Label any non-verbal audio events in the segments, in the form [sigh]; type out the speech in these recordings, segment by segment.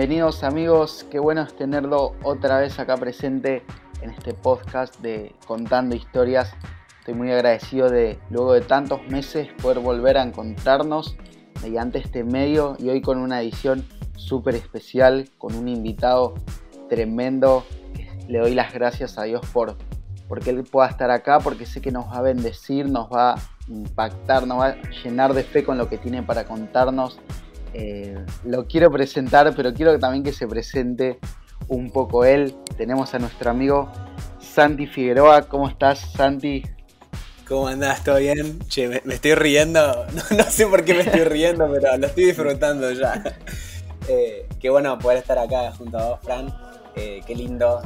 Bienvenidos amigos, qué bueno es tenerlo otra vez acá presente en este podcast de Contando Historias. Estoy muy agradecido de luego de tantos meses poder volver a encontrarnos mediante este medio y hoy con una edición súper especial, con un invitado tremendo. Le doy las gracias a Dios por porque Él pueda estar acá, porque sé que nos va a bendecir, nos va a impactar, nos va a llenar de fe con lo que tiene para contarnos. Eh, lo quiero presentar, pero quiero también que se presente un poco él. Tenemos a nuestro amigo Santi Figueroa. ¿Cómo estás, Santi? ¿Cómo andás? ¿Todo bien? Che, me, estoy riendo. [laughs] No, sé por qué me estoy riendo, pero lo estoy disfrutando ya. [laughs] Eh, qué bueno poder estar acá junto a vos, Fran. Eh, qué lindo.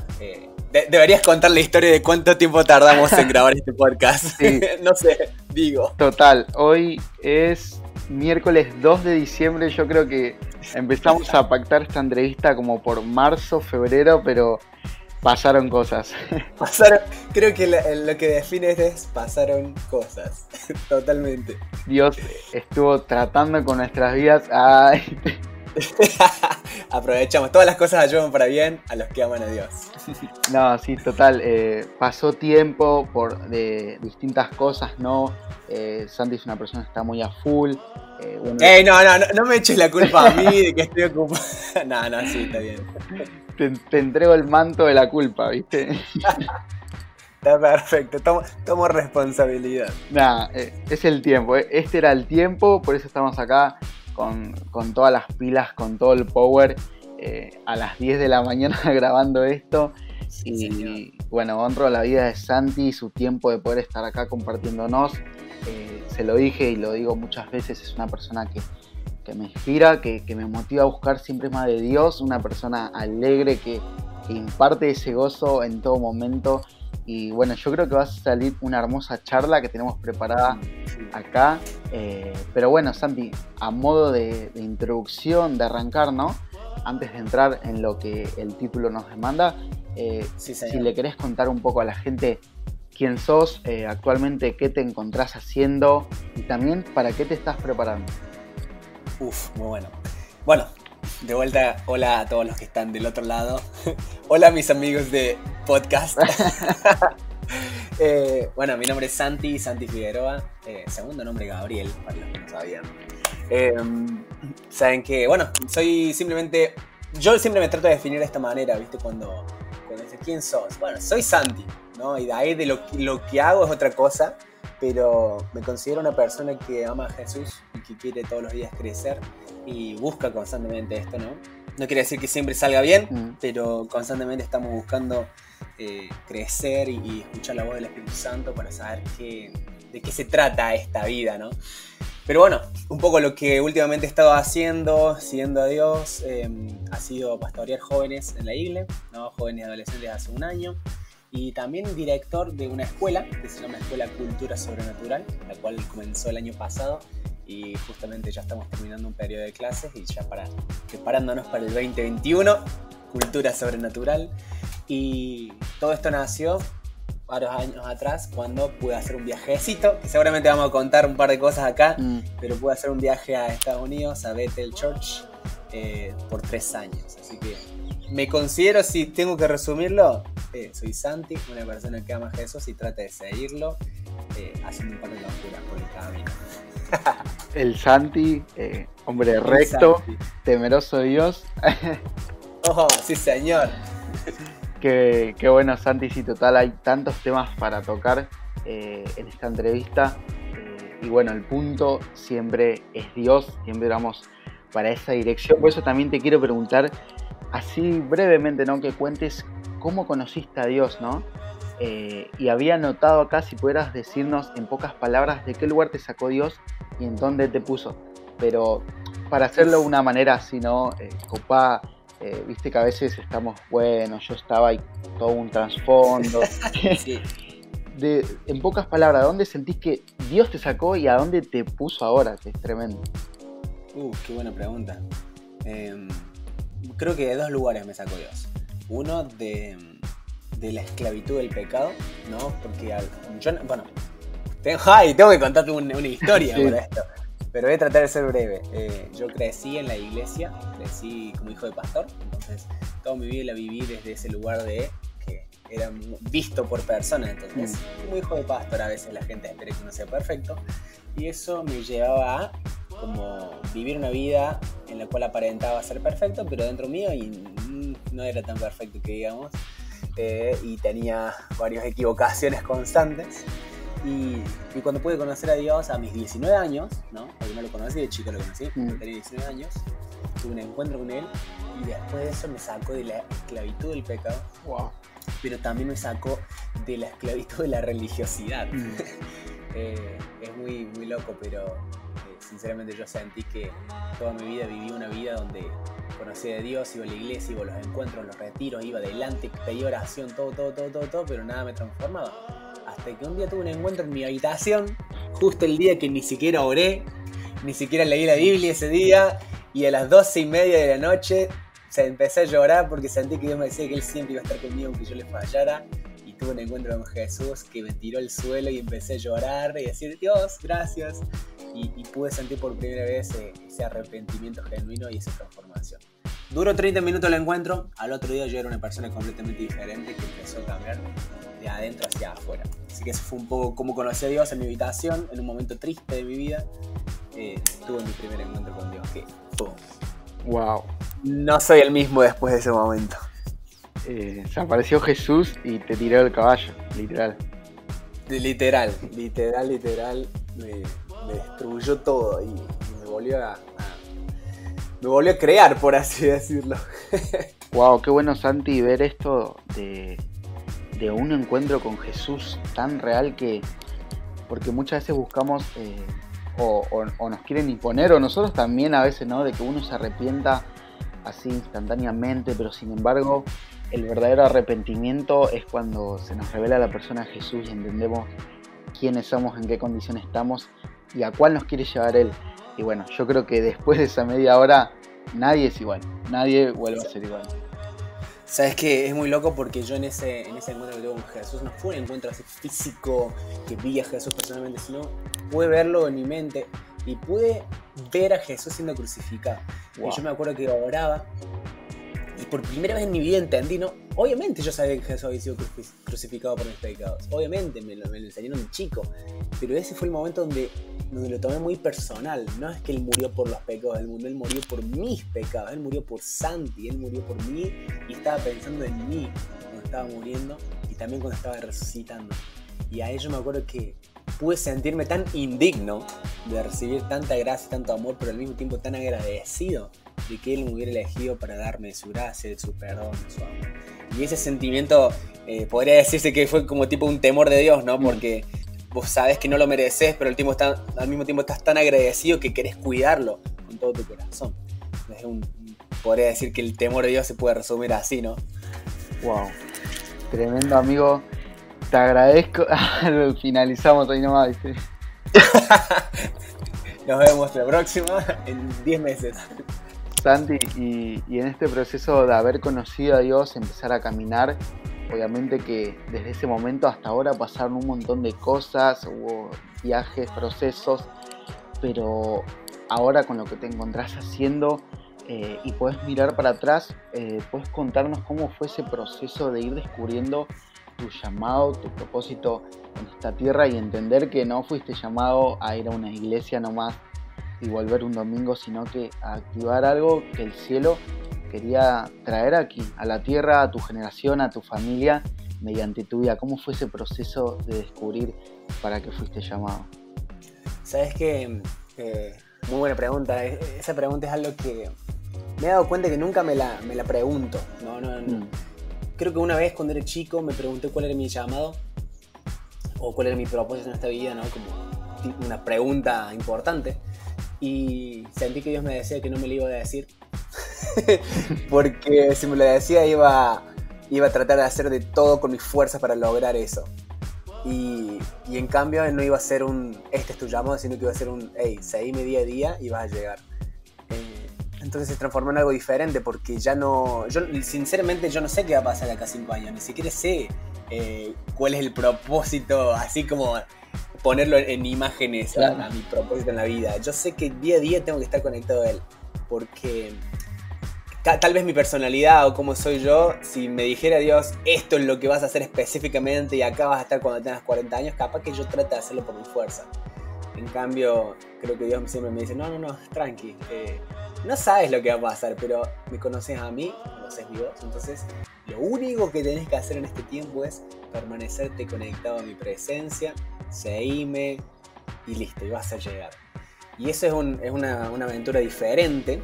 deberías contar la historia de cuánto tiempo tardamos en grabar este podcast. [laughs] no sé, digo. Total, hoy es miércoles 2 de diciembre. Yo creo que empezamos a pactar esta entrevista como por marzo, febrero, pero pasaron cosas. [laughs] Pasaron, creo que lo, que define es pasaron cosas. [laughs] Totalmente. Dios estuvo tratando con nuestras vidas. Ay. [laughs] Aprovechamos, todas las cosas ayudan para bien a los que aman a Dios. [laughs] no, sí, total. Eh, pasó tiempo por de distintas cosas, ¿no? Eh, Santi es una persona que está muy a full. Eh, no, no, no, me eches la culpa a mí de que estoy ocupado. [laughs] no, no, sí, está bien. Te, entrego el manto de la culpa, ¿viste? [laughs] Está perfecto, tomo, tomo responsabilidad. Nada, eh, es el tiempo, este era el tiempo, por eso estamos acá con, todas las pilas, con todo el power, a las 10 de la mañana [laughs] grabando esto. y bueno, honro la vida de Santi, su tiempo de poder estar acá compartiéndonos. Eh, se lo dije y lo digo muchas veces, es una persona que, me inspira, que, me motiva a buscar siempre más de Dios, una persona alegre que, imparte ese gozo en todo momento. Y bueno, yo creo que va a salir una hermosa charla que tenemos preparada acá. Eh, pero bueno, Santi, a modo de, introducción, de arrancar, ¿no? Antes de entrar en lo que el título nos demanda, eh, si le querés contar un poco a la gente quién sos eh, actualmente, qué te encontrás haciendo y también para qué te estás preparando. Uf, muy bueno. Bueno, de vuelta, hola a todos los que están del otro lado. [laughs] hola mis amigos de podcast. [laughs] Eh, bueno, mi nombre es Santi, Santi Figueroa. Segundo nombre Gabriel, para los que no sabían. Em, Saben que, bueno, soy simplemente. Yo siempre me trato de definir de esta manera, ¿viste? Cuando, cuando dice quién sos. Bueno, soy Santi. Y de ahí de lo, lo que hago es otra cosa, pero me considero una persona que ama a Jesús y que quiere todos los días crecer y busca constantemente esto, ¿no? No quiere decir que siempre salga bien, mm. pero constantemente estamos buscando eh, crecer y, escuchar la voz del Espíritu Santo para saber qué, de qué se trata esta vida, ¿no? Pero bueno, un poco lo que últimamente he estado haciendo, siguiendo a Dios, eh, ha sido pastorear jóvenes en la iglesia, ¿no? jóvenes y adolescentes hace un año y también director de una escuela que se llama Escuela Cultura Sobrenatural, la cual comenzó el año pasado y justamente ya estamos terminando un periodo de clases y ya para preparándonos para el 2021, Cultura Sobrenatural. Y todo esto nació varios años atrás cuando pude hacer un viajecito, que seguramente vamos a contar un par de cosas acá, mm. pero pude hacer un viaje a Estados Unidos, a Bethel Church, eh, por tres años. Así que me considero, si tengo que resumirlo, eh, soy Santi, una persona que ama a Jesús y trata de seguirlo, eh, haciendo un par de locuras por el camino. [laughs] el Santi, eh, hombre recto, temeroso de Dios. [laughs] oh, sí, señor. Qué, bueno, Santi, sí, total, hay tantos temas para tocar en esta entrevista. y bueno, el punto siempre es Dios, siempre vamos para esa dirección. Por eso también te quiero preguntar así brevemente, ¿no? Que cuentes cómo conociste a Dios, ¿no? Eh, y había notado acá si pudieras decirnos en pocas palabras de qué lugar te sacó Dios y en dónde te puso. Pero para hacerlo de una manera así, ¿no? Eh, copa, eh, viste que a veces estamos, bueno, yo estaba ahí todo un trasfondo. [laughs] de, en pocas palabras, ¿dónde sentís que Dios te sacó y a dónde te puso ahora? Que es tremendo. Uh, qué buena pregunta. Em, creo que de dos lugares me sacó Dios. Uno de, la esclavitud del pecado, ¿no? Porque yo, bueno, tengo, ay, tengo que contarte una, historia para esto. Pero voy a tratar de ser breve. Eh, yo crecí en la iglesia, crecí como hijo de pastor, entonces toda mi vida la viví desde ese lugar de que era visto por personas. Entonces, mm. como hijo de pastor, a veces la gente espera que uno sea perfecto. Y eso me llevaba a como vivir una vida en la cual aparentaba ser perfecto, pero dentro mío y no era tan perfecto que digamos. Eh, y tenía varias equivocaciones constantes. Y, cuando pude conocer a Dios a mis 19 años, ¿no? Porque no lo conocí, de chico lo conocí, mm. tenía 19 años, tuve un encuentro con Él y después de eso me sacó de la esclavitud del pecado. Wow. Pero también me sacó de la esclavitud de la religiosidad. Mm. [laughs] Eh, es muy, muy loco, pero eh, sinceramente yo sentí que toda mi vida viví una vida donde conocí a Dios, iba a la iglesia, iba a los encuentros, los retiros, iba adelante, pedía oración, todo, todo, todo, todo, todo, pero nada me transformaba. Que un día tuve un encuentro en mi habitación, justo el día que ni siquiera oré, ni siquiera leí la Biblia ese día, y a las doce y media de la noche se empecé a llorar porque sentí que Dios me decía que Él siempre iba a estar conmigo aunque yo le fallara. Y tuve un encuentro con Jesús que me tiró al suelo y empecé a llorar y decir, Dios, gracias y, pude sentir por primera vez eh, ese, arrepentimiento genuino y esa transformación. Duró 30 minutos el encuentro, al otro día yo era una persona completamente diferente que empezó a cambiar de adentro hacia afuera. Así que eso fue un poco como conocí a Dios en mi habitación, en un momento triste de mi vida. Eh, tuve mi primer encuentro con Dios, que Wow. No soy el mismo después de ese momento. Eh, se apareció Jesús y te tiró el caballo, literal. Literal, literal, literal me destruyó todo y, me volvió a, me volvió a crear, por así decirlo. [laughs] wow, qué bueno Santi ver esto de, de un encuentro con Jesús tan real que, porque muchas veces buscamos eh, o, nos quieren imponer, o nosotros también a veces, ¿no? De que uno se arrepienta así instantáneamente, pero sin embargo el verdadero arrepentimiento es cuando se nos revela la persona Jesús y entendemos quiénes somos, en qué condición estamos y a cuál nos quiere llevar él. Y bueno, yo creo que después de esa media hora nadie es igual, nadie vuelve a ser igual. Sabes que es muy loco porque yo en ese, en ese encuentro que tuve con Jesús no fue un encuentro así físico que vi a Jesús personalmente, sino pude verlo en mi mente y pude ver a Jesús siendo crucificado. Y yo me acuerdo que oraba y por primera vez en mi vida entendí, ¿no? Obviamente yo sabía que Jesús había sido crucificado por mis pecados. Obviamente me lo, me lo enseñaron de chico. Pero ese fue el momento donde, donde lo tomé muy personal. No es que Él murió por los pecados del mundo, Él murió por mis pecados. Él murió por Santi, Él murió por mí y estaba pensando en mí cuando estaba muriendo y también cuando estaba resucitando. Y a ello me acuerdo que pude sentirme tan indigno de recibir tanta gracia tanto amor, pero al mismo tiempo tan agradecido de que Él me hubiera elegido para darme su gracia, su perdón, su amor. Y ese sentimiento eh, podría decirse que fue como tipo un temor de Dios, ¿no? Mm. Porque vos sabes que no lo mereces, pero al, mismo, está, al mismo tiempo estás tan agradecido que querés cuidarlo con todo tu corazón. Es un, podría decir que el temor de Dios se puede resumir así, ¿no? Wow. Tremendo amigo. Te agradezco. [laughs] Finalizamos ahí nomás, ¿viste? [laughs] Nos vemos la próxima en 10 meses. Y, en este proceso de haber conocido a Dios, empezar a caminar, obviamente que desde ese momento hasta ahora pasaron un montón de cosas, hubo viajes, procesos, pero ahora con lo que te encontrás haciendo eh, y puedes mirar para atrás, eh, puedes contarnos cómo fue ese proceso de ir descubriendo tu llamado, tu propósito en esta tierra y entender que no fuiste llamado a ir a una iglesia nomás y volver un domingo, sino que a activar algo que el cielo quería traer aquí, a la tierra, a tu generación, a tu familia, mediante tu vida. ¿Cómo fue ese proceso de descubrir para qué fuiste llamado? Sabes que, eh, muy buena pregunta. E, esa pregunta es algo que me he dado cuenta que nunca me la, me la pregunto. No, no, mm. Creo que una vez cuando era chico me pregunté cuál era mi llamado o cuál era mi propósito en esta vida, ¿no? Como una pregunta importante y sentí que Dios me decía que no me lo iba a decir. [laughs] Porque si me lo decía iba, iba a tratar de hacer de todo con mis fuerzas para lograr eso. Y, y, en cambio no iba a ser un, este es tu llamado, sino que iba a ser un, hey, seguime día a día y vas a llegar. Eh, entonces se transformó en algo diferente porque ya no, yo sinceramente yo no sé qué va a pasar acá cinco años, ni siquiera sé eh, cuál es el propósito, así como ponerlo en, imágenes a, mi propósito en la vida. Yo sé que día a día tengo que estar conectado a él, porque tal vez mi personalidad o cómo soy yo, si me dijera Dios, esto es lo que vas a hacer específicamente y acá vas a estar cuando tengas 40 años, capaz que yo trate de hacerlo por mi fuerza. En cambio, creo que Dios siempre me dice, no, no, no, tranqui, eh, no sabes lo que va a pasar, pero me conoces a mí, conoces mi voz, entonces lo único que tenés que hacer en este tiempo es permanecerte conectado a mi presencia, seguime y listo, y vas a llegar. Y eso es, una, una aventura diferente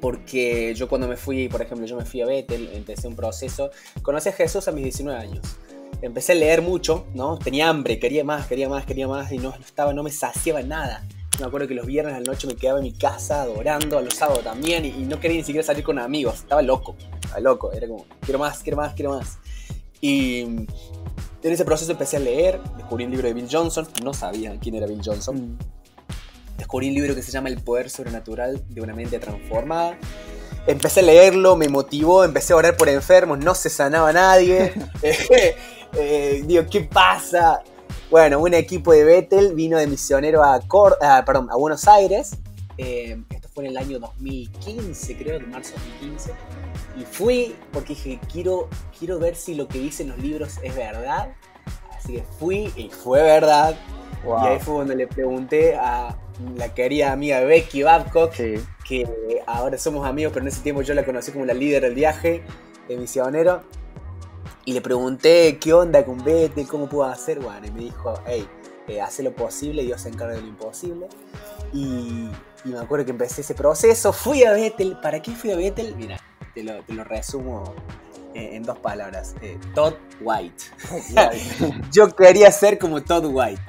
porque yo cuando me fui, por ejemplo, yo me fui a Bethel, empecé un proceso, conocí a Jesús a mis 19 años. Empecé a leer mucho, ¿no? Tenía hambre, quería más, quería más, quería más y no, estaba, no me saciaba nada. Me acuerdo que los viernes a la noche me quedaba en mi casa adorando, a los sábados también, y, no quería ni siquiera salir con amigos, estaba loco, estaba loco, era como, quiero más, quiero más, quiero más. Y en ese proceso empecé a leer, descubrí un libro de Bill Johnson, no sabía quién era Bill Johnson. Mm descubrí un libro que se llama El poder sobrenatural de una mente transformada. Empecé a leerlo, me motivó, empecé a orar por enfermos, no se sanaba nadie. Eh, [laughs] [laughs] eh, digo, ¿qué pasa? Bueno, un equipo de Bethel vino de misionero a, perdón, a Buenos Aires. Eh, fue en el año 2015, creo, de marzo de 2015. Y fui porque dije, quiero, quiero ver si lo que dicen los libros es verdad. Así que fui y fue verdad. Y ahí fue donde le pregunté a la querida amiga Becky Babcock, que ahora somos amigos, pero en ese tiempo yo la conocí como la líder del viaje de misionero. Y le pregunté qué onda con Bethel, cómo puedo hacer. Bueno, y me dijo, hey, eh, hace lo posible, Dios se encarga de lo imposible. Y, me acuerdo que empecé ese proceso, fui a Bethel. ¿Para qué fui a Bethel? Mira, te lo, resumo eh, en dos palabras. Eh, Todd White. [laughs] Yo quería ser como Todd White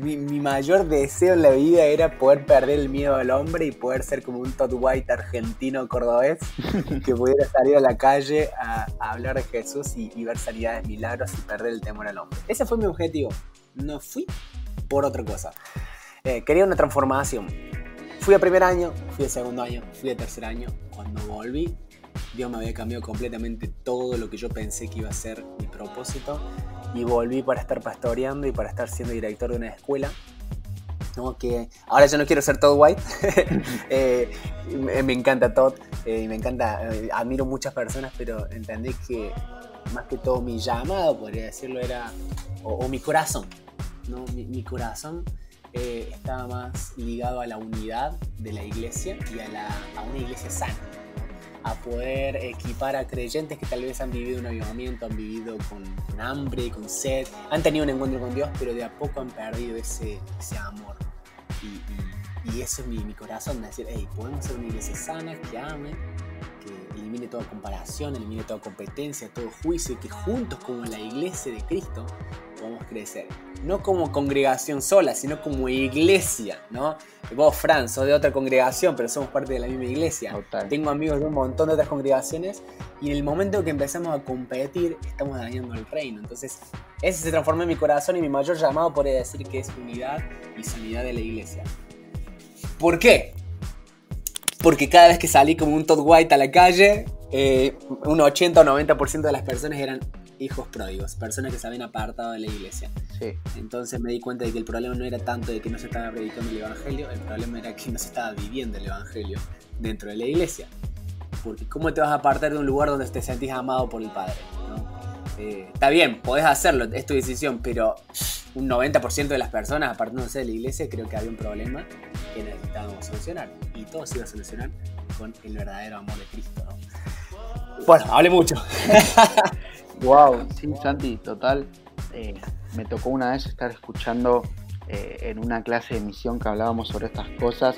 mi, mayor deseo en la vida era poder perder el miedo al hombre y poder ser como un Todd White argentino cordobés [laughs] que pudiera salir a la calle a, hablar de Jesús y, ver sanidades, milagros y perder el temor al hombre. Ese fue mi objetivo. No fui por otra cosa. Eh, quería una transformación. Fui a primer año, fui a segundo año, fui a tercer año. Cuando volví, Dios me había cambiado completamente todo lo que yo pensé que iba a ser mi propósito y volví para estar pastoreando y para estar siendo director de una escuela. ¿no? Que ahora yo no quiero ser Todd White, [laughs] eh, me, encanta Todd eh, me encanta, eh, admiro muchas personas, pero entendí que más que todo mi llamado, podría decirlo, era, o, mi corazón, ¿no? mi, corazón estaba más ligado a la unidad de la iglesia y a, la, a una iglesia sana a poder equipar a creyentes que tal vez han vivido un avivamiento, han vivido con, hambre, con sed, han tenido un encuentro con Dios, pero de a poco han perdido ese, ese amor. Y, eso es mi, mi corazón, decir, hey, podemos ser una iglesia sana, que ame, que elimine toda comparación, elimine toda competencia, todo juicio, y que juntos como la iglesia de Cristo podamos crecer. No como congregación sola, sino como iglesia, ¿no? Vos, Fran, sos de otra congregación, pero somos parte de la misma iglesia. Tengo amigos de un montón de otras congregaciones y en el momento que empezamos a competir, estamos dañando el reino. Entonces, ese se transformó en mi corazón y mi mayor llamado podría decir que es unidad y sanidad de la iglesia. ¿Por qué? Porque cada vez que salí como un Todd White a la calle, eh, un 80 o 90% de las personas eran hijos pródigos, personas que se habían apartado de la iglesia. Entonces me di cuenta de que el problema no era tanto de que no se estaba predicando el evangelio, el problema era que no se estaba viviendo el evangelio dentro de la iglesia. Porque ¿cómo te vas a apartar de un lugar donde te sentís amado por el Padre? Eh, está bien, podés hacerlo, es tu decisión, pero un 90% de las personas apartándose de la iglesia creo que había un problema que necesitábamos solucionar. Y todo se iba a solucionar con el verdadero amor de Cristo. Bueno, hable mucho. [laughs] Wow, sí, Santi, total. Eh, me tocó una vez estar escuchando eh, en una clase de misión que hablábamos sobre estas cosas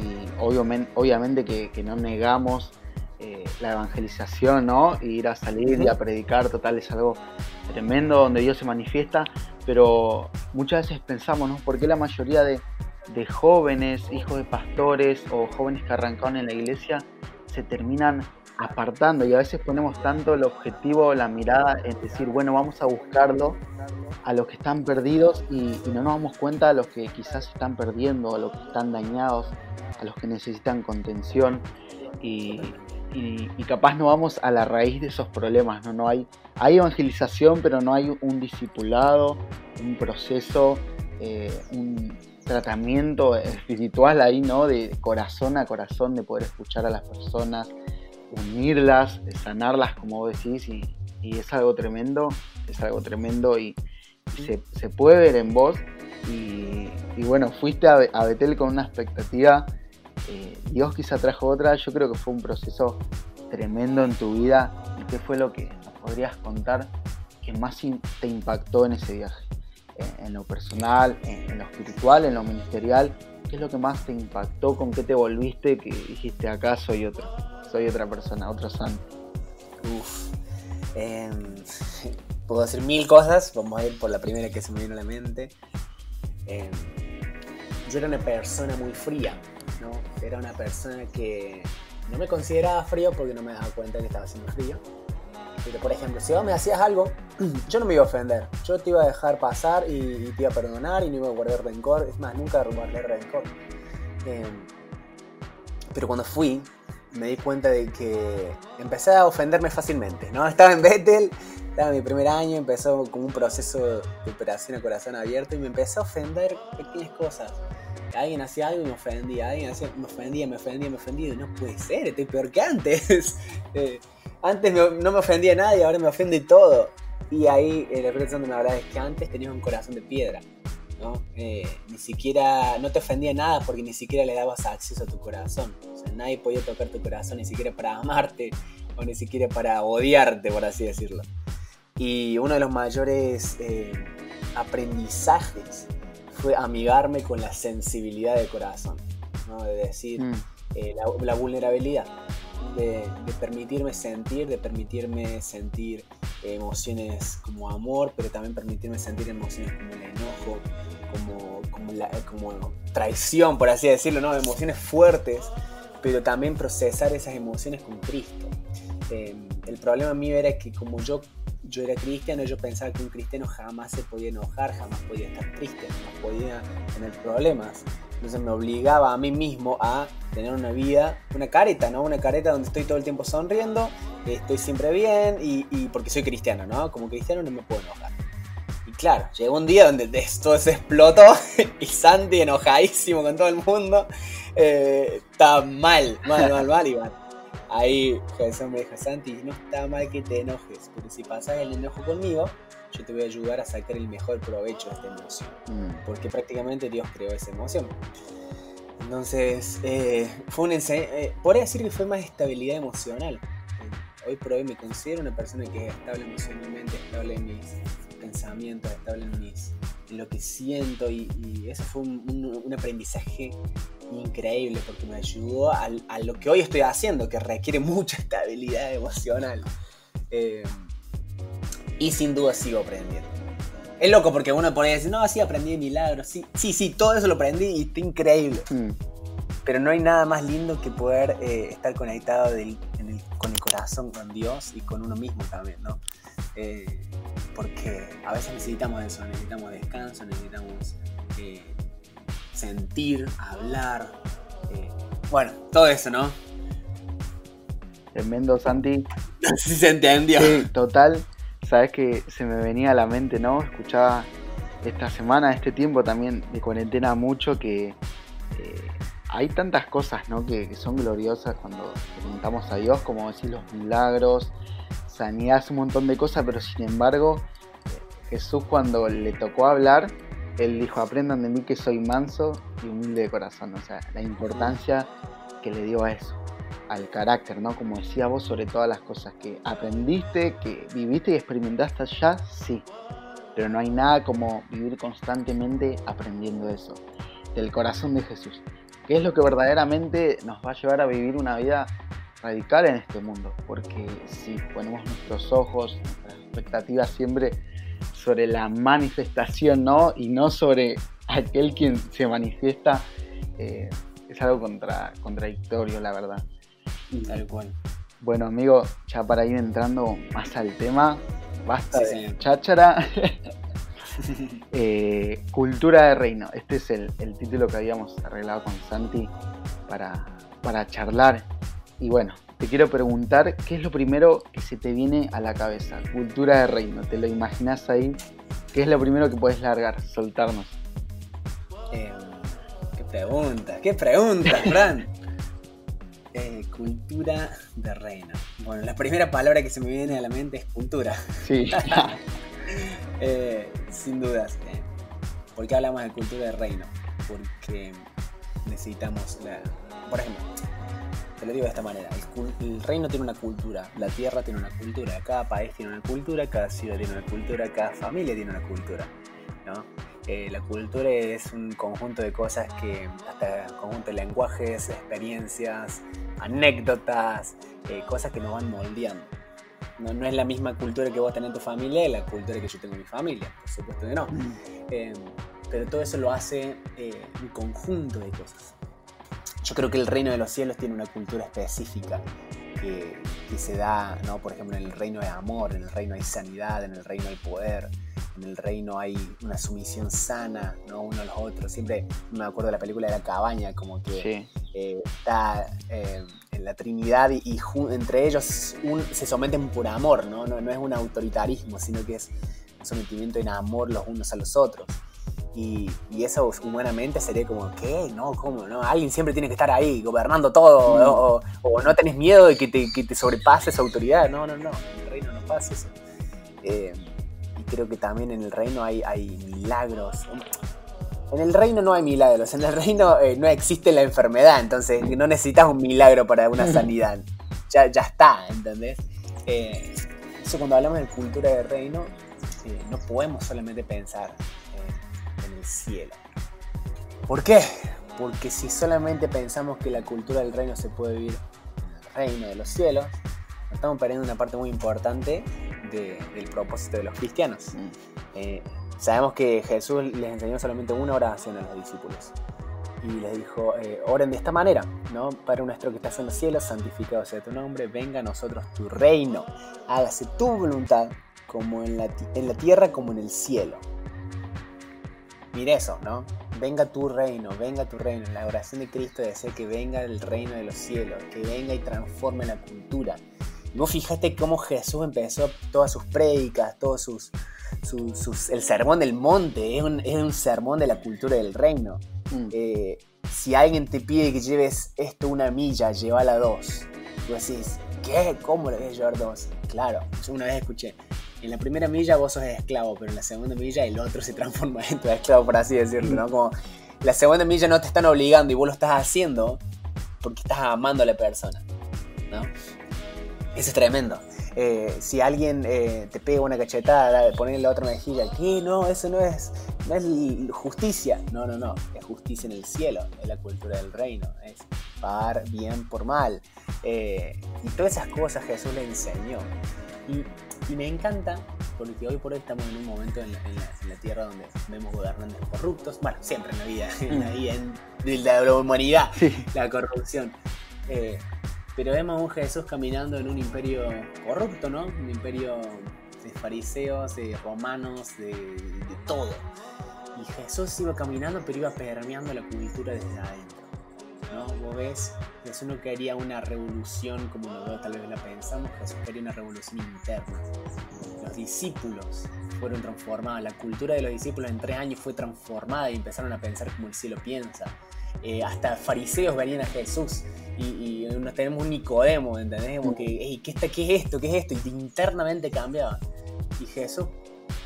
y obviamente, obviamente que, no negamos eh, la evangelización, ¿no? Y ir a salir y a predicar, total, es algo tremendo donde Dios se manifiesta, pero muchas veces pensamos, ¿no? ¿Por qué la mayoría de, de jóvenes, hijos de pastores o jóvenes que arrancaron en la iglesia se terminan apartando y a veces ponemos tanto el objetivo, la mirada en decir, bueno, vamos a buscarlo a los que están perdidos y, no nos damos cuenta a los que quizás están perdiendo, a los que están dañados, a los que necesitan contención y, capaz no vamos a la raíz de esos problemas, ¿no? no hay, hay evangelización pero no hay un discipulado, un proceso eh, un tratamiento espiritual ahí, ¿no? De corazón a corazón, de poder escuchar a las personas, unirlas, sanarlas, como decís, y, es algo tremendo, es algo tremendo y, se, puede ver en vos. Y, bueno, fuiste a, Betel con una expectativa, eh, Dios quizá trajo otra, yo creo que fue un proceso tremendo en tu vida. ¿Y qué fue lo que podrías contar que más te impactó en ese viaje? En, lo personal, en, lo espiritual, en lo ministerial. ¿Qué es lo que más te impactó? ¿Con qué te volviste? Que dijiste acá soy otro, soy otra persona, otro santo. Uf. Em, [laughs] puedo decir mil cosas. Vamos a ir por la primera que se me vino a la mente. Em, yo era una persona muy fría, ¿no? Era una persona que no me consideraba frío porque no me daba cuenta que estaba haciendo frío. Pero por ejemplo, si vos me hacías algo, [clears throat] yo no me iba a ofender. Yo te iba a dejar pasar y, te iba a perdonar y no iba a guardar rencor. Es más, nunca guardé rencor. Em, pero cuando fui, me di cuenta de que empecé a ofenderme fácilmente. ¿no? [laughs] Estaba en Bethel, estaba mi primer año, empezó como un proceso de operación a corazón abierto y me empecé a ofender pequeñas cosas alguien hacía algo y me ofendía, alguien hacía, me ofendía, me ofendía, me ofendía, no puede ser, estoy peor que antes. [laughs] Eh, antes no me ofendía nadie, ahora me ofende todo. Y ahí eh, la reflexión de me es que antes tenías un corazón de piedra. ¿No? Eh, ni siquiera, no te ofendía nada porque ni siquiera le dabas acceso a tu corazón. O sea, nadie podía tocar tu corazón ni siquiera para amarte o ni siquiera para odiarte, por así decirlo. Y uno de los mayores aprendizajes fue amigarme con la sensibilidad de corazón, ¿no? de decir, mm. eh, la, vulnerabilidad, de, permitirme sentir, de permitirme sentir emociones como amor, pero también permitirme sentir emociones como el enojo, como, como, la, como traición, por así decirlo, ¿no? emociones fuertes, pero también procesar esas emociones con Cristo. Eh, el problema mío era que como yo yo era cristiano, yo pensaba que un cristiano jamás se podía enojar, jamás podía estar triste, jamás podía tener problemas. Entonces me obligaba a mí mismo a tener una vida, una careta, ¿no? Una careta donde estoy todo el tiempo sonriendo, estoy siempre bien y, porque soy cristiano, ¿no? Como cristiano no me puedo enojar. Y claro, llegó un día donde esto se explotó [laughs] y Santi enojadísimo con todo el mundo. Eh, está mal, mal, mal, mal, Iván. Ahí Jesús me dijo, Santi, no está mal que te enojes, pero si pasas el enojo conmigo, yo te voy a ayudar a sacar el mejor provecho de esta emoción. Mm. Porque prácticamente Dios creó esa emoción. Entonces, eh, fue un eh, podría decir que fue más estabilidad emocional. hoy por hoy me considero una persona que es estable emocionalmente, estable en mis pensamientos, estable en, mis, en lo que siento y, eso fue un aprendizaje increíble porque me ayudó a, lo que hoy estoy haciendo, que requiere mucha [laughs] estabilidad emocional. Eh, y sin duda sigo aprendiendo. Es loco porque uno podría decir, no, sí aprendí milagros. Sí, sí, sí, todo eso lo aprendí y está increíble. Hmm. Pero no hay nada más lindo que poder eh, estar conectado con el corazón, con Dios y con uno mismo también, ¿no? Eh, porque a veces necesitamos eso, necesitamos descanso, necesitamos sentir, hablar. Eh, bueno, todo eso, ¿no? Tremendo, Santi. [laughs] Si se entendió. Sí, total. Sabes que se me venía a la mente, ¿no? Escuchaba esta semana, este tiempo también de cuarentena mucho que eh, hay tantas cosas, ¿no? Que, son gloriosas cuando preguntamos a Dios, como decir los milagros, sanidad, un montón de cosas, pero sin embargo, Jesús cuando le tocó hablar, él dijo, aprendan de mí que soy manso y humilde de corazón. O sea, la importancia que le dio a eso, al carácter, ¿no? Como decía vos sobre todas las cosas que aprendiste, que viviste y experimentaste allá, sí. Pero no hay nada como vivir constantemente aprendiendo eso. Del corazón de Jesús. Que es lo que verdaderamente nos va a llevar a vivir una vida radical en este mundo. Porque si ponemos nuestros ojos, nuestras expectativas siempre sobre la manifestación, ¿no? Y no sobre aquel quien se manifiesta, eh, es algo contra, contradictorio, la verdad. Tal cual. Bueno, amigo, ya para ir entrando más al tema, basta de cháchara. [laughs] Eh, cultura de reino. Este es el, título que habíamos arreglado con Santi para, para charlar. Y bueno, te quiero preguntar qué es lo primero que se te viene a la cabeza. Cultura de reino, ¿te lo imaginas ahí? ¿Qué es lo primero que puedes largar, soltarnos? Eh, qué pregunta, qué pregunta, Fran. [laughs] Eh, cultura de reino. Bueno, la primera palabra que se me viene a la mente es cultura. Sí. [laughs] Eh, sin dudas. ¿Por qué hablamos de cultura de reino? Porque necesitamos la. Por ejemplo, te lo digo de esta manera: el, reino tiene una cultura, la tierra tiene una cultura, cada país tiene una cultura, cada ciudad tiene una cultura, cada familia tiene una cultura. ¿no? Eh, la cultura es un conjunto de cosas que, hasta conjunto de lenguajes, experiencias, anécdotas, eh, cosas que nos van moldeando. No, no, es la misma cultura que vos tenés en tu familia y la cultura que yo tengo en mi familia, por supuesto que no. Mm. Eh, pero todo eso lo hace un conjunto de cosas. Yo creo que el reino de los cielos tiene una cultura específica que, que se da, ¿no? por ejemplo, en el reino de amor, en el reino hay sanidad, en el reino hay poder, en el reino hay una sumisión sana, ¿no? Uno a los otros. Siempre me acuerdo de la película de la cabaña, como que eh, está eh, en la Trinidad y, entre ellos se someten por amor, ¿no? ¿no? es un autoritarismo, sino que es un sometimiento en amor los unos a los otros. Y, eso humanamente sería como, ¿qué? No, ¿cómo? No? Alguien siempre tiene que estar ahí, gobernando todo, mm. o, no tenés miedo de que te, que te sobrepase esa autoridad. No, no, no, en el reino no pasa eso. Eh, creo que también en el reino hay, hay milagros. En el reino no hay milagros, en el reino eh, no existe la enfermedad, entonces no necesitas un milagro para una sanidad. Ya, ya está, ¿entendés? Eh, eso cuando hablamos de cultura del reino, no podemos solamente pensar cielo. ¿Por qué? Porque si solamente pensamos que la cultura del reino se puede vivir en el reino de los cielos, estamos perdiendo una parte muy importante del propósito de los cristianos. Mm. Eh, sabemos que Jesús les enseñó solamente una oración a los discípulos. Y les dijo, eh, oren de esta manera, ¿no? Padre nuestro que estás en los cielos, santificado sea tu nombre, venga a nosotros tu reino, hágase tu voluntad, como en la, en la tierra como en el cielo. Mire eso, ¿no? Venga tu reino, venga tu reino. La oración de Cristo desea que venga el reino de los cielos, que venga y transforme la cultura, vos fijate cómo Jesús empezó todas sus prédicas, todos sus, sus, el sermón del monte, es un, sermón de la cultura del reino. Mm. Eh, si alguien te pide que lleves esto una milla, llévala dos. Y vos decís, ¿qué? ¿Cómo le voy a llevar dos? Claro, yo una vez escuché, en la primera milla vos sos esclavo, pero en la segunda milla el otro se transforma en tu esclavo, por así decirlo, ¿no? Como la segunda milla no te están obligando y vos lo estás haciendo porque estás amando a la persona, ¿no? Eso es tremendo. Eh, si alguien eh, te pega una cachetada, ponerle la otra mejilla, ¿qué? No, eso no es, no es justicia. No, no, no. Es justicia en el cielo. Es la cultura del reino. Es pagar bien por mal. Eh, y todas esas cosas Jesús le enseñó. Y, me encanta porque hoy por hoy estamos en un momento en la, tierra donde vemos gobernantes corruptos. Bueno, siempre en la vida, [laughs] en la, vida, en, la humanidad, la corrupción. Pero vemos a un Jesús caminando en un imperio corrupto, ¿no? Un imperio de fariseos, de romanos, de, todo. Y Jesús iba caminando, pero iba permeando la cultura desde adentro. ¿No? Vos ves, Jesús no quería una revolución como nosotros tal vez la pensamos, Jesús quería una revolución interna. Los discípulos fueron transformados, la cultura de los discípulos en tres años fue transformada y empezaron a pensar como el cielo piensa. Eh, hasta fariseos venían a Jesús y, nos tenemos un Nicodemo, ¿entendés? Como que, ¿qué, está, ¿qué es esto? ¿Qué es esto? Y internamente cambiaba. Y Jesús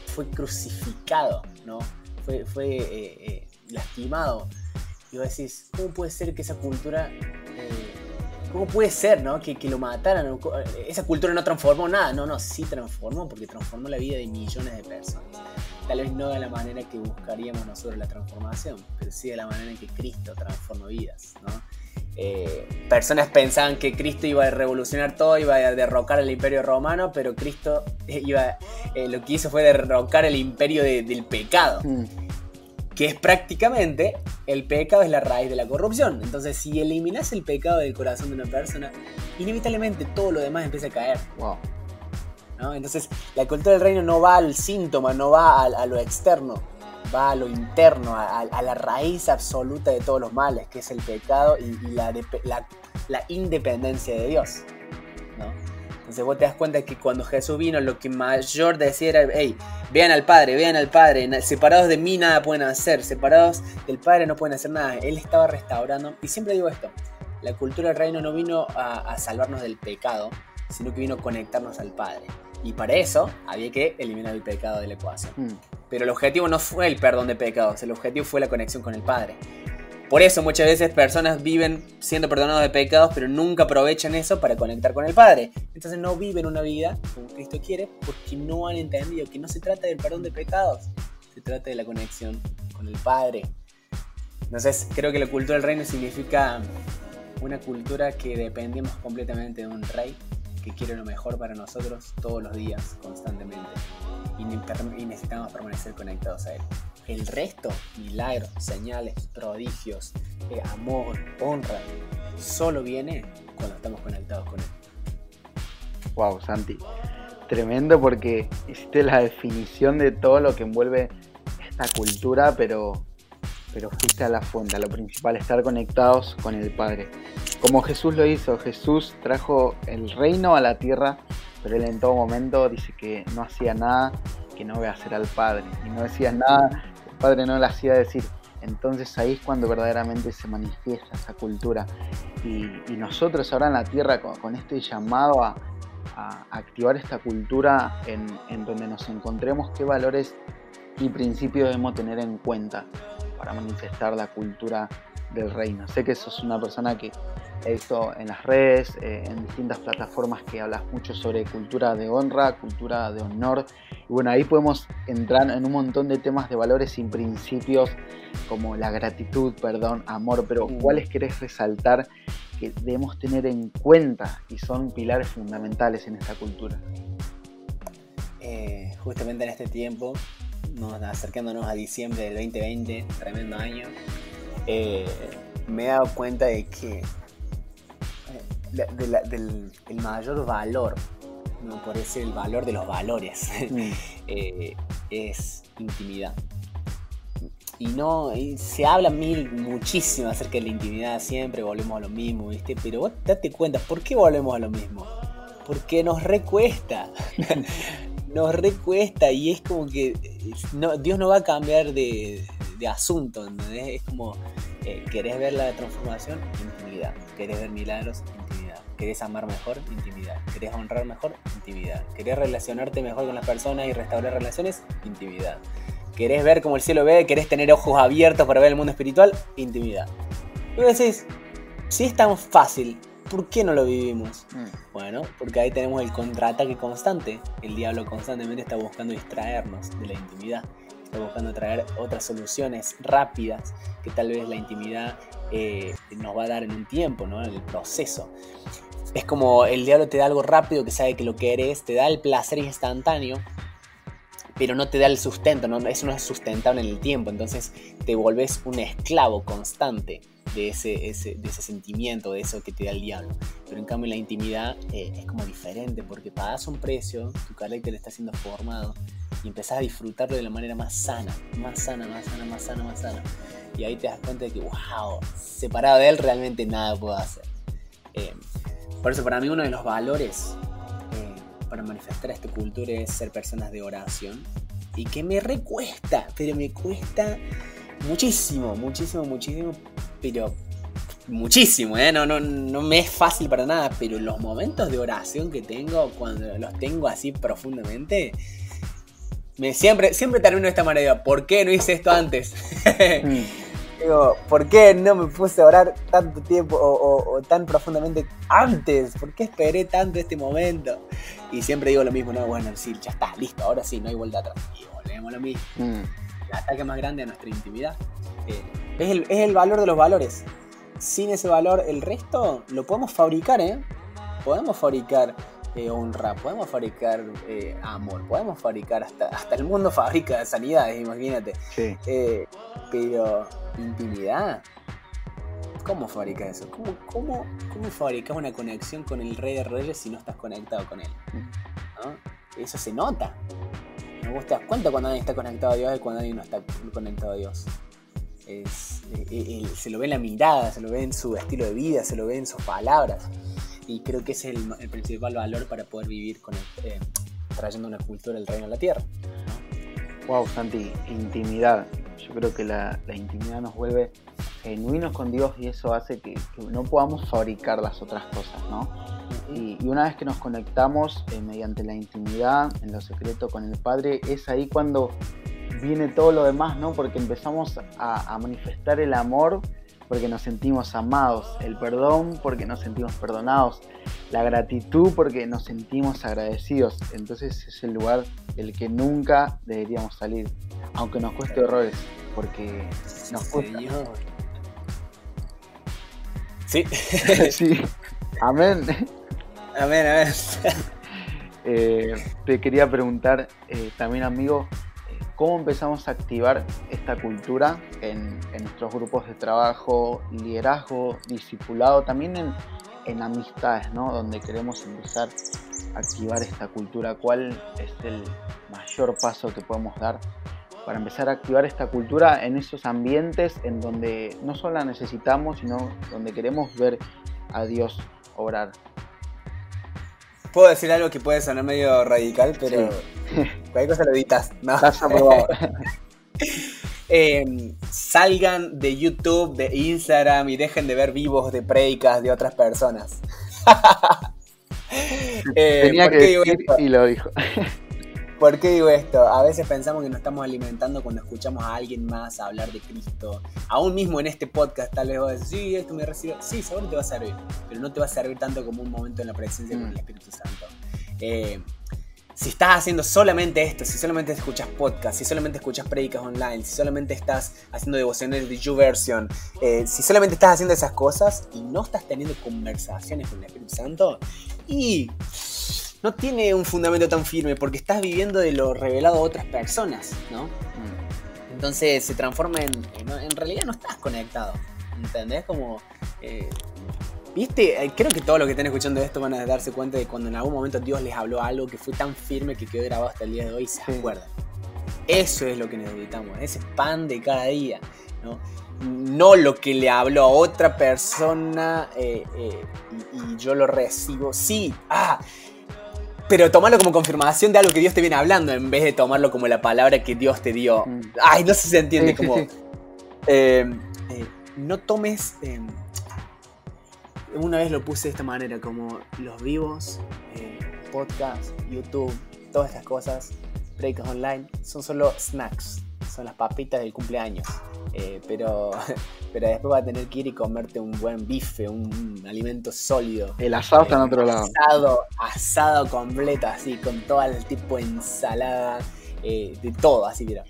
fue crucificado, ¿no? Fue, fue eh, eh, lastimado. Y vos decís, ¿cómo puede ser que esa cultura... ¿Cómo puede ser, no? Que, que, lo mataran. Esa cultura no transformó nada. No, no, sí transformó, porque transformó la vida de millones de personas tal vez no de la manera que buscaríamos nosotros la transformación, pero sí de la manera en que Cristo transforma vidas. ¿no? Eh, personas pensaban que Cristo iba a revolucionar todo, iba a derrocar el imperio romano, pero Cristo iba, eh, lo que hizo fue derrocar el imperio del pecado. Mm. Que es prácticamente el pecado es la raíz de la corrupción. Entonces, si eliminas el pecado del corazón de una persona, inevitablemente todo lo demás empieza a caer. Wow. Entonces, la cultura del reino no va al síntoma, no va a, lo externo, va a lo interno, a, la raíz absoluta de todos los males, que es el pecado y, la, la, independencia de Dios. Entonces vos te das cuenta que cuando Jesús vino, lo que mayor decía era, hey, vean al Padre, vean al Padre, separados de mí nada pueden hacer, separados del Padre no pueden hacer nada. Él estaba restaurando. Y siempre digo esto, la cultura del reino no vino a, salvarnos del pecado, sino que vino a conectarnos al Padre. Y para eso había que eliminar el pecado de la ecuación. Hmm. Pero el objetivo no fue el perdón de pecados, el objetivo fue la conexión con el Padre. Por eso muchas veces personas viven siendo perdonados de pecados, pero nunca aprovechan eso para conectar con el Padre. Entonces no viven una vida como Cristo quiere porque no han entendido que no se trata del perdón de pecados, se trata de la conexión con el Padre. Entonces creo que la cultura del reino significa una cultura que dependemos completamente de un rey que quiere lo mejor para nosotros todos los días, constantemente. Y necesitamos permanecer conectados a Él. El resto, milagros, señales, prodigios, eh, amor, honra, solo viene cuando estamos conectados con Él. Wow, Santi. Tremendo porque hiciste la definición de todo lo que envuelve esta cultura, pero, pero fuiste a la fuente, a lo principal, estar conectados con el Padre. Como Jesús lo hizo, Jesús trajo el reino a la tierra, pero él en todo momento dice que no hacía nada que no vea hacer al Padre. Y no decía nada Padre no le hacía decir. Entonces ahí es cuando verdaderamente se manifiesta esa cultura. Y, nosotros ahora en la tierra con, este llamado a, activar esta cultura en, en, donde nos encontremos, qué valores y principios debemos tener en cuenta para manifestar la cultura del reino. Sé que sos una persona que he visto en las redes, eh, en distintas plataformas que hablas mucho sobre cultura de honra, cultura de honor. Y bueno, ahí podemos entrar en un montón de temas de valores y principios como la gratitud, perdón, amor, pero mm. ¿cuáles querés resaltar que debemos tener en cuenta y son pilares fundamentales en esta cultura? Eh, justamente en este tiempo, nos, acercándonos a diciembre del 2020, tremendo año, eh, me he dado cuenta de que del el mayor valor, ¿no? por ese el valor de los valores, [laughs] mm. eh, es intimidad. Y no, se habla mil, muchísimo acerca de la intimidad, siempre volvemos a lo mismo, ¿viste? Pero vos date cuenta, ¿por qué volvemos a lo mismo? Porque nos recuesta. [laughs] nos recuesta y es como que no, Dios no va a cambiar de, asunto, Es como, eh, ¿querés ver la transformación? Intimidad. ¿Querés ver milagros? ¿Querés amar mejor? Intimidad. ¿Querés honrar mejor? Intimidad. ¿Querés relacionarte mejor con las personas y restaurar relaciones? Intimidad. ¿Querés ver como el cielo ve? ¿Querés tener ojos abiertos para ver el mundo espiritual? Intimidad. Y decís, si es tan fácil, ¿por qué no lo vivimos? Mm. Bueno, porque ahí tenemos el contraataque constante. El diablo constantemente está buscando distraernos de la intimidad. Está buscando traer otras soluciones rápidas que tal vez la intimidad eh, nos va a dar en un tiempo, ¿no? En el proceso es como el diablo te da algo rápido que sabe que lo que eres, te da el placer instantáneo, pero no te da el sustento, ¿no? eso no es sustentable en el tiempo, entonces te volvés un esclavo constante de ese, de ese sentimiento, de eso que te da el diablo. Pero en cambio la intimidad eh, es como diferente porque pagas un precio, tu carácter está siendo formado y empezás a disfrutarlo de la manera más sana, más sana, más sana, más sana, más sana. Y ahí te das cuenta de que, wow, separado de él realmente nada puedo hacer. Eh, por eso para mí uno de los valores eh, para manifestar esta cultura es ser personas de oración. Y que me recuesta, pero me cuesta muchísimo, muchísimo, muchísimo, pero muchísimo, ¿eh? no, no, no me es fácil para nada, pero los momentos de oración que tengo, cuando los tengo así profundamente, me siempre, siempre termino de esta manera, ¿por qué no hice esto antes? [laughs] Mm. Digo, ¿por qué no me puse a orar tanto tiempo o, tan profundamente antes? ¿Por qué esperé tanto este momento? Y siempre digo lo mismo, no, bueno, sí, ya está, listo, ahora sí, no hay vuelta atrás. Y volvemos a lo mismo. Mm. El ataque más grande a nuestra intimidad eh, es, el, es el valor de los valores. Sin ese valor, el resto lo podemos fabricar, ¿eh? Podemos fabricar eh, honra, podemos fabricar eh, amor, podemos fabricar hasta, hasta el mundo fabrica sanidades, imagínate. Sí. Eh, pero intimidad. ¿Cómo fabricas eso? ¿Cómo, cómo, cómo fabricas una conexión con el Rey de Reyes si no estás conectado con él? Eso se nota. Me gusta cuenta cuando alguien está conectado a Dios y cuando alguien no está conectado a Dios. Es, se lo ve en la mirada, se lo ve en su estilo de vida, se lo ve en sus palabras. y creo que ese es el, principal valor para poder vivir con eh, trayendo una cultura del reino a la tierra. Wow, Santi, intimidad. Yo creo que la, intimidad nos vuelve genuinos con Dios y eso hace que, no podamos fabricar las otras cosas, ¿no? Y, una vez que nos conectamos eh, mediante la intimidad, en lo secreto con el Padre, es ahí cuando viene todo lo demás, ¿no? Porque empezamos a, manifestar el amor porque nos sentimos amados, el perdón porque nos sentimos perdonados, la gratitud porque nos sentimos agradecidos. Entonces es el lugar del que nunca deberíamos salir, aunque nos cueste horrores, porque nos cuesta. Sí. [laughs] [laughs] sí. Amén. Amén, amén. Eh, te quería preguntar eh, también, amigo, cómo empezamos a activar esta cultura en, nuestros grupos de trabajo, liderazgo, discipulado, también en, amistades, ¿no? Donde queremos empezar a activar esta cultura. ¿Cuál es el mayor paso que podemos dar para empezar a activar esta cultura en esos ambientes en donde no solo la necesitamos, sino donde queremos ver a Dios obrar? Puedo decir algo que puede sonar medio radical, pero [laughs] cualquier cosa lo editas. No. [laughs] eh, salgan de YouTube, de Instagram y dejen de ver vivos de predicas de otras personas. [laughs] eh, Tenía que decir y lo dijo. ¿Por qué digo esto? A veces pensamos que nos estamos alimentando cuando escuchamos a alguien más hablar de Cristo. Aún mismo en este podcast tal vez vos decís, sí, esto me recibe. Sí, seguro te va a servir, pero no te va a servir tanto como un momento en la presencia con el mm. Espíritu Santo. Eh, si estás haciendo solamente esto, si solamente escuchas podcast, si solamente escuchas predicas online, si solamente estás haciendo devociones de YouVersion, eh, si solamente estás haciendo esas cosas y no estás teniendo conversaciones con el Espíritu Santo, y no tiene un fundamento tan firme porque estás viviendo de lo revelado a otras personas, ¿no? Mm. Entonces se transforma en, en, realidad no estás conectado, ¿entendés? Como, eh, viste, eh, creo que todos los que estén escuchando esto van a darse cuenta de cuando en algún momento Dios les habló algo que fue tan firme que quedó grabado hasta el día de hoy y se acuerdan. Eso es lo que necesitamos, ese pan de cada día, ¿no? no lo que le habló a otra persona eh, y, y, yo lo recibo. Sí, ah, pero tomarlo como confirmación de algo que Dios te viene hablando en vez de tomarlo como la palabra que Dios te dio. Mm. Ay, no sé si se entiende como... Eh, eh, no tomes... Em, una vez lo puse de esta manera, como los vivos, eh, podcast, YouTube, todas estas cosas, breaks online, son solo snacks son las papitas del cumpleaños. Eh, pero, [laughs] pero después vas a tener que ir y comerte un buen bife, un, alimento sólido. El asado está en otro lado. Asado, asado completo, así, con todo el tipo de ensalada, eh, de todo, así, mira.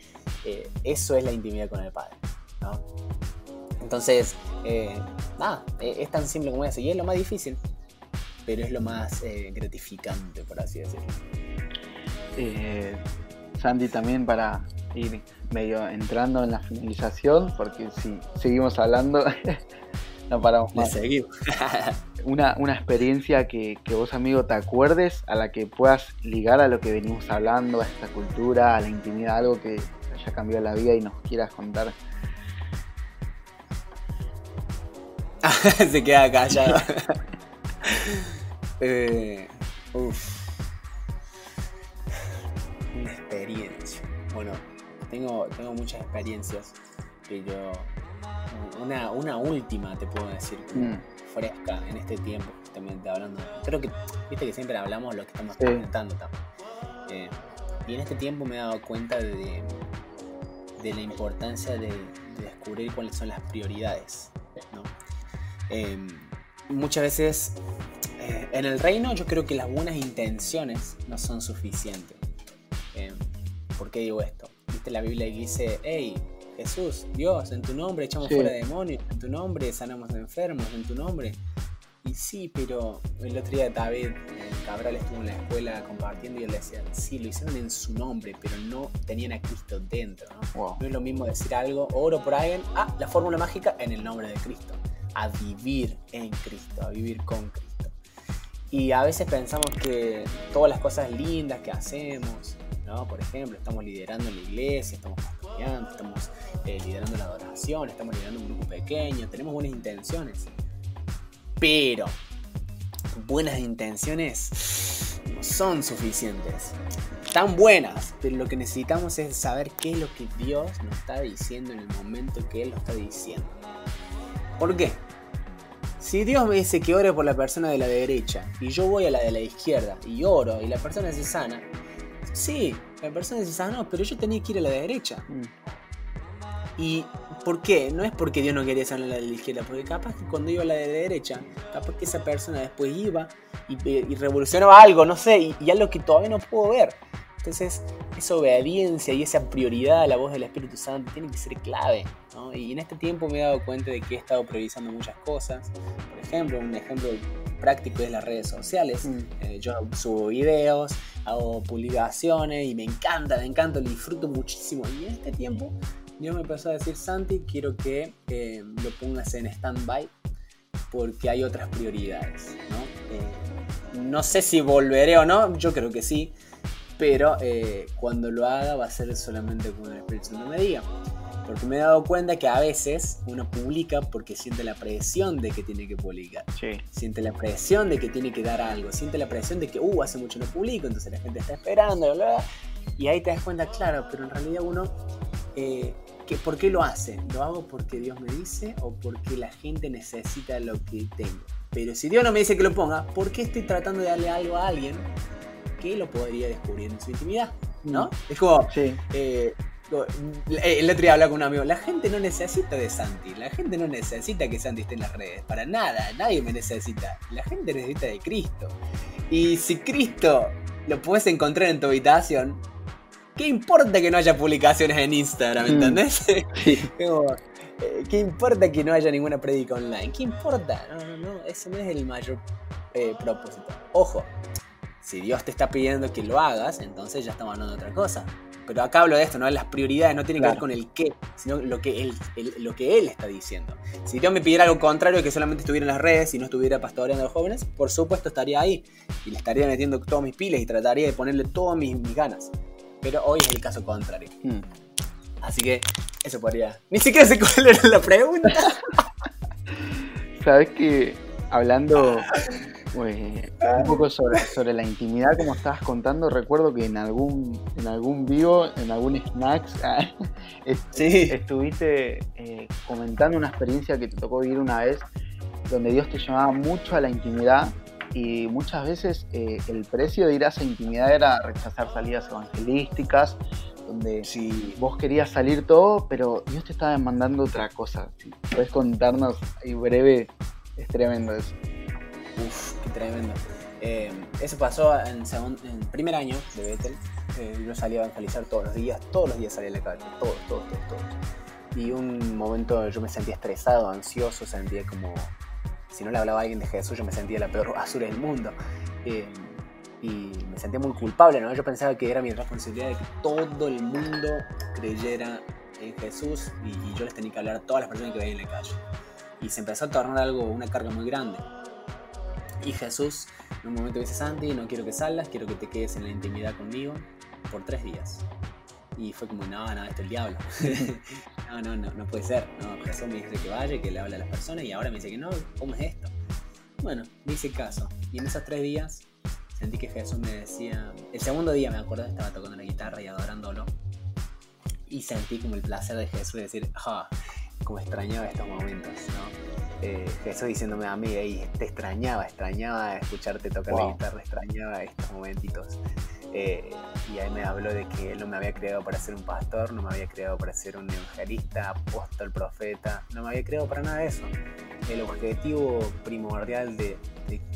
Eh, eso es la intimidad con el Padre, ¿no? Entonces, nada, es tan simple como eso. Y es lo más difícil, pero es lo más gratificante, por así decirlo. Sandy, también para ir medio entrando en la finalización, porque si seguimos hablando, [laughs] no paramos más. [laughs] una, una experiencia que, vos, amigo, te acuerdes, a la que puedas ligar a lo que venimos hablando, a esta cultura, a la intimidad, algo que haya cambiado la vida y nos quieras contar. [laughs] Se queda callado. eh, uf. Una experiencia. Bueno, tengo, tengo muchas experiencias, pero una, una última te puedo decir, mm. fresca en este tiempo, justamente hablando. Creo que, viste que siempre hablamos lo que estamos presentando eh, y en este tiempo me he dado cuenta de, de la importancia de, descubrir cuáles son las prioridades. Em, muchas veces eh, en el reino yo creo que las buenas intenciones no son suficientes. ¿Por qué digo esto? Viste la Biblia y dice, hey, Jesús, Dios, en tu nombre echamos fuera demonios, en tu nombre sanamos enfermos, en tu nombre. Y sí, pero el otro día David Cabral estuvo en la escuela compartiendo y él decía, sí, lo hicieron en su nombre, pero no tenían a Cristo dentro. ¿no? no es lo mismo decir algo, oro por alguien, ah, la fórmula mágica en el nombre de Cristo. A vivir en Cristo, a vivir con Cristo. Y a veces pensamos que todas las cosas lindas que hacemos, por ejemplo, estamos liderando la iglesia, estamos estudiando, estamos eh, liderando la adoración, estamos liderando un grupo pequeño, tenemos buenas intenciones. Pero buenas intenciones no son suficientes. Están buenas, pero lo que necesitamos es saber qué es lo que Dios nos está diciendo en el momento que Él lo está diciendo. ¿Por qué? Si Dios me dice que ore por la persona de la derecha y yo voy a la de la izquierda y oro y la persona se sana, sí, la persona se sana, pero yo tenía que ir a la de derecha. Mm. ¿Y por qué? No es porque Dios no quería sanar a la de la izquierda, porque capaz que cuando iba a la de la derecha, capaz que esa persona después iba y, revolucionaba algo, no sé, y, y algo que todavía no puedo ver. Entonces, esa obediencia y esa prioridad a la voz del Espíritu Santo tiene que ser clave. Y en este tiempo me he dado cuenta de que he estado priorizando muchas cosas. Por ejemplo, un ejemplo práctico es las redes sociales. Mm. Eh, yo subo videos, hago publicaciones y me encanta, me encanta, lo disfruto muchísimo. Y en este tiempo Dios me empezó a decir, Santi, quiero que eh, lo pongas en stand-by porque hay otras prioridades. ¿no? Eh, no sé si volveré o no, yo creo que sí pero cuando lo haga va a ser solamente cuando el Espíritu Santo me diga. Porque me he dado cuenta que a veces uno publica porque siente la presión de que tiene que publicar. Siente la presión de que tiene que dar algo. Siente la presión de que, uh, hace mucho no publico, entonces la gente está esperando, bla, bla, Y ahí te das cuenta, claro, pero en realidad uno, eh, ¿por qué lo hace? ¿Lo hago porque Dios me dice o porque la gente necesita lo que tengo? Pero si Dios no me dice que lo ponga, ¿por qué estoy tratando de darle algo a alguien que lo podría descubrir en su intimidad, ¿no? Mm. Es como, sí. Eh, el otro día hablaba con un amigo, la gente no necesita de Santi, la gente no necesita que Santi esté en las redes, para nada, nadie me necesita, la gente necesita de Cristo. Y si Cristo lo puedes encontrar en tu habitación, ¿qué importa que no haya publicaciones en Instagram, mm. ¿entendés? [laughs] Eh, ¿Qué importa que no haya ninguna predica online? ¿Qué importa? No, no, no, eso no es el mayor eh, propósito. Ojo, si Dios te está pidiendo que lo hagas, entonces ya estamos hablando de otra cosa. Pero acá hablo de esto, ¿no? Las prioridades no tienen que ver con el qué, sino lo que, él, lo que Él está diciendo. Si Dios me pidiera algo contrario, que solamente estuviera en las redes y no estuviera pastoreando a los jóvenes, por supuesto estaría ahí y le estaría metiendo todas mis pilas y trataría de ponerle todas mis, ganas. Pero hoy es el caso contrario. Hmm. Así que eso podría. Ni siquiera sé cuál era la pregunta. [laughs] Sabes que hablando [laughs] un poco sobre, sobre, la intimidad, como estabas contando, recuerdo que en algún, en algún vivo, en algún snacks, [laughs] estuviste eh, comentando una experiencia que te tocó vivir una vez, donde Dios te llamaba mucho a la intimidad y muchas veces eh, el precio de ir a esa intimidad era rechazar salidas evangelísticas, donde si vos querías salir todo, pero Dios te estaba demandando otra cosa. puedes contarnos ahí breve, es tremendo eso. Uf, qué tremendo. Eh, eso pasó en, en primer año de Bethel. Eh, yo salía a evangelizar todos los días, todos los días salía a la calle, todos, todos, todos, todos. Y un momento yo me sentía estresado, ansioso, sentía como, si no le hablaba a alguien de Jesús, yo me sentía la peor [laughs] basura del mundo. Eh, y me sentía muy culpable, ¿no? Yo pensaba que era mi responsabilidad de que todo el mundo creyera en Jesús y, y yo les tenía que hablar a todas las personas que veían en la calle. Y se empezó a tornar algo, una carga muy grande. Y Jesús en un momento dice, Santi, no quiero que salgas, quiero que te quedes en la intimidad conmigo por tres días. Y fue como, no, no, esto es el diablo. [laughs] no, no, no, no puede ser. No, Jesús me dice que vaya, que le habla a las personas y ahora me dice que no, ¿cómo es esto? Bueno, me hice caso. Y en esos tres días sentí que Jesús me decía, el segundo día me acuerdo, estaba tocando la guitarra y adorándolo. Y sentí como el placer de Jesús de decir, ah, como extrañaba estos momentos, ¿no? Eh, Jesús diciéndome a mí, te extrañaba, extrañaba escucharte tocar la guitarra, extrañaba estos momentitos. Eh, y ahí me habló de que él no me había creado para ser un pastor, no me había creado para ser un evangelista, apóstol, profeta, no me había creado para nada de eso. El objetivo primordial de,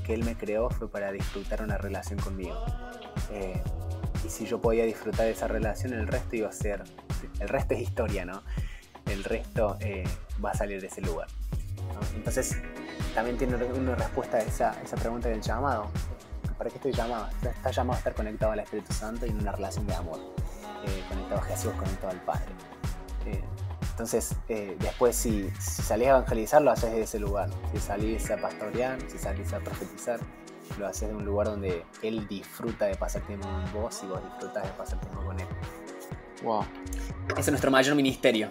que él me creó fue para disfrutar una relación conmigo. Eh, y si yo podía disfrutar de esa relación, el resto iba a ser, el resto es historia, ¿no? El resto eh, va a salir de ese lugar. Entonces, también tiene una respuesta a esa, esa pregunta del llamado. ¿Para qué estoy llamado? Está llamado a estar conectado al Espíritu Santo y en una relación de amor, eh, conectado a Jesús, conectado al Padre. Eh, entonces, eh, después, si, salís a evangelizar, lo haces desde ese lugar. Si salís a pastorear, si salís a profetizar, lo haces de un lugar donde Él disfruta de pasar tiempo con vos y vos disfrutas de pasar tiempo con Él. Wow. Ese es nuestro mayor ministerio.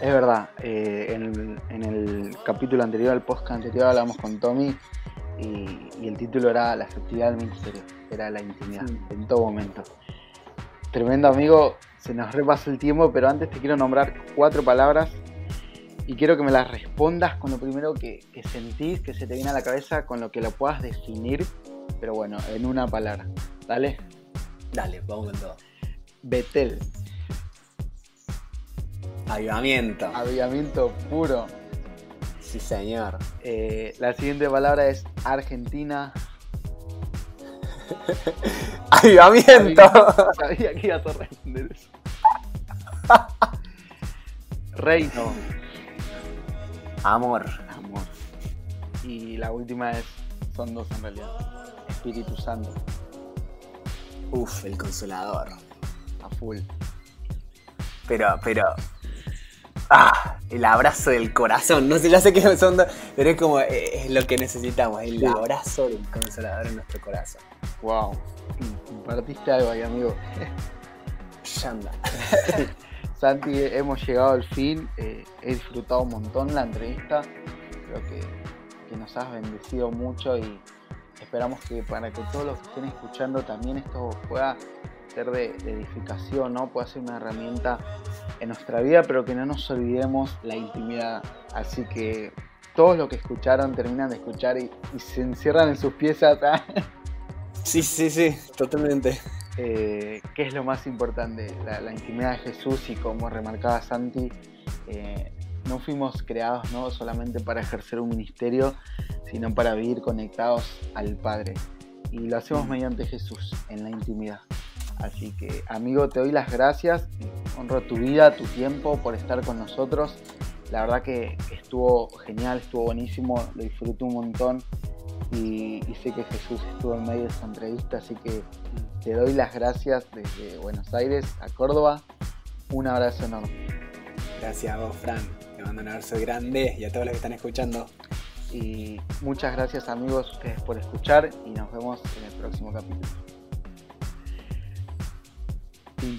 Es verdad, eh, en, el capítulo anterior, al podcast anterior, hablamos con Tommy y, el título era La efectividad del ministerio, era la intimidad en todo momento. Tremendo amigo, se nos repasó el tiempo, pero antes te quiero nombrar cuatro palabras y quiero que me las respondas con lo primero que, sentís, que se te viene a la cabeza, con lo que lo puedas definir, pero bueno, en una palabra. ¿Dale? Dale, vamos con todo. Betel. Avivamiento. Avivamiento puro. Sí, señor. Eh, la siguiente palabra es Argentina. [laughs] Avivamiento. Sabía que ibas a responder eso. [laughs] Reino. Amor. Amor. Y la última es, son dos en realidad. Espíritu Santo. Uf, el consolador. A full. Pero, pero. Ah, el abrazo del corazón. No sé, ya sé que son dos, pero es como eh, es lo que necesitamos, el abrazo del consolador en nuestro corazón. Wow. Compartiste algo ahí, amigo. Yanda. [laughs] Santi, hemos llegado al fin. Eh, he disfrutado un montón la entrevista. Creo que, que, nos has bendecido mucho y esperamos que para que todos los que estén escuchando también esto pueda ser de, edificación, ¿no? Pueda ser una herramienta en nuestra vida, pero que no nos olvidemos la intimidad. Así que todos los que escucharon terminan de escuchar y, se encierran en sus piezas. sí, sí, sí, totalmente. Eh, ¿Qué es lo más importante? La, intimidad de Jesús y como remarcaba Santi, eh, no fuimos creados no solamente para ejercer un ministerio, sino para vivir conectados al Padre. Y lo hacemos mm. mediante Jesús, en la intimidad. Así que, amigo, te doy las gracias. Honro tu vida, tu tiempo por estar con nosotros. La verdad que estuvo genial, estuvo buenísimo, lo disfruté un montón y, sé que Jesús estuvo en medio de esta entrevista, así que te doy las gracias desde Buenos Aires a Córdoba. Un abrazo enorme. Gracias a vos, Fran. Te mando un abrazo grande y a todos los que están escuchando. Y muchas gracias amigos ustedes por escuchar y nos vemos en el próximo capítulo.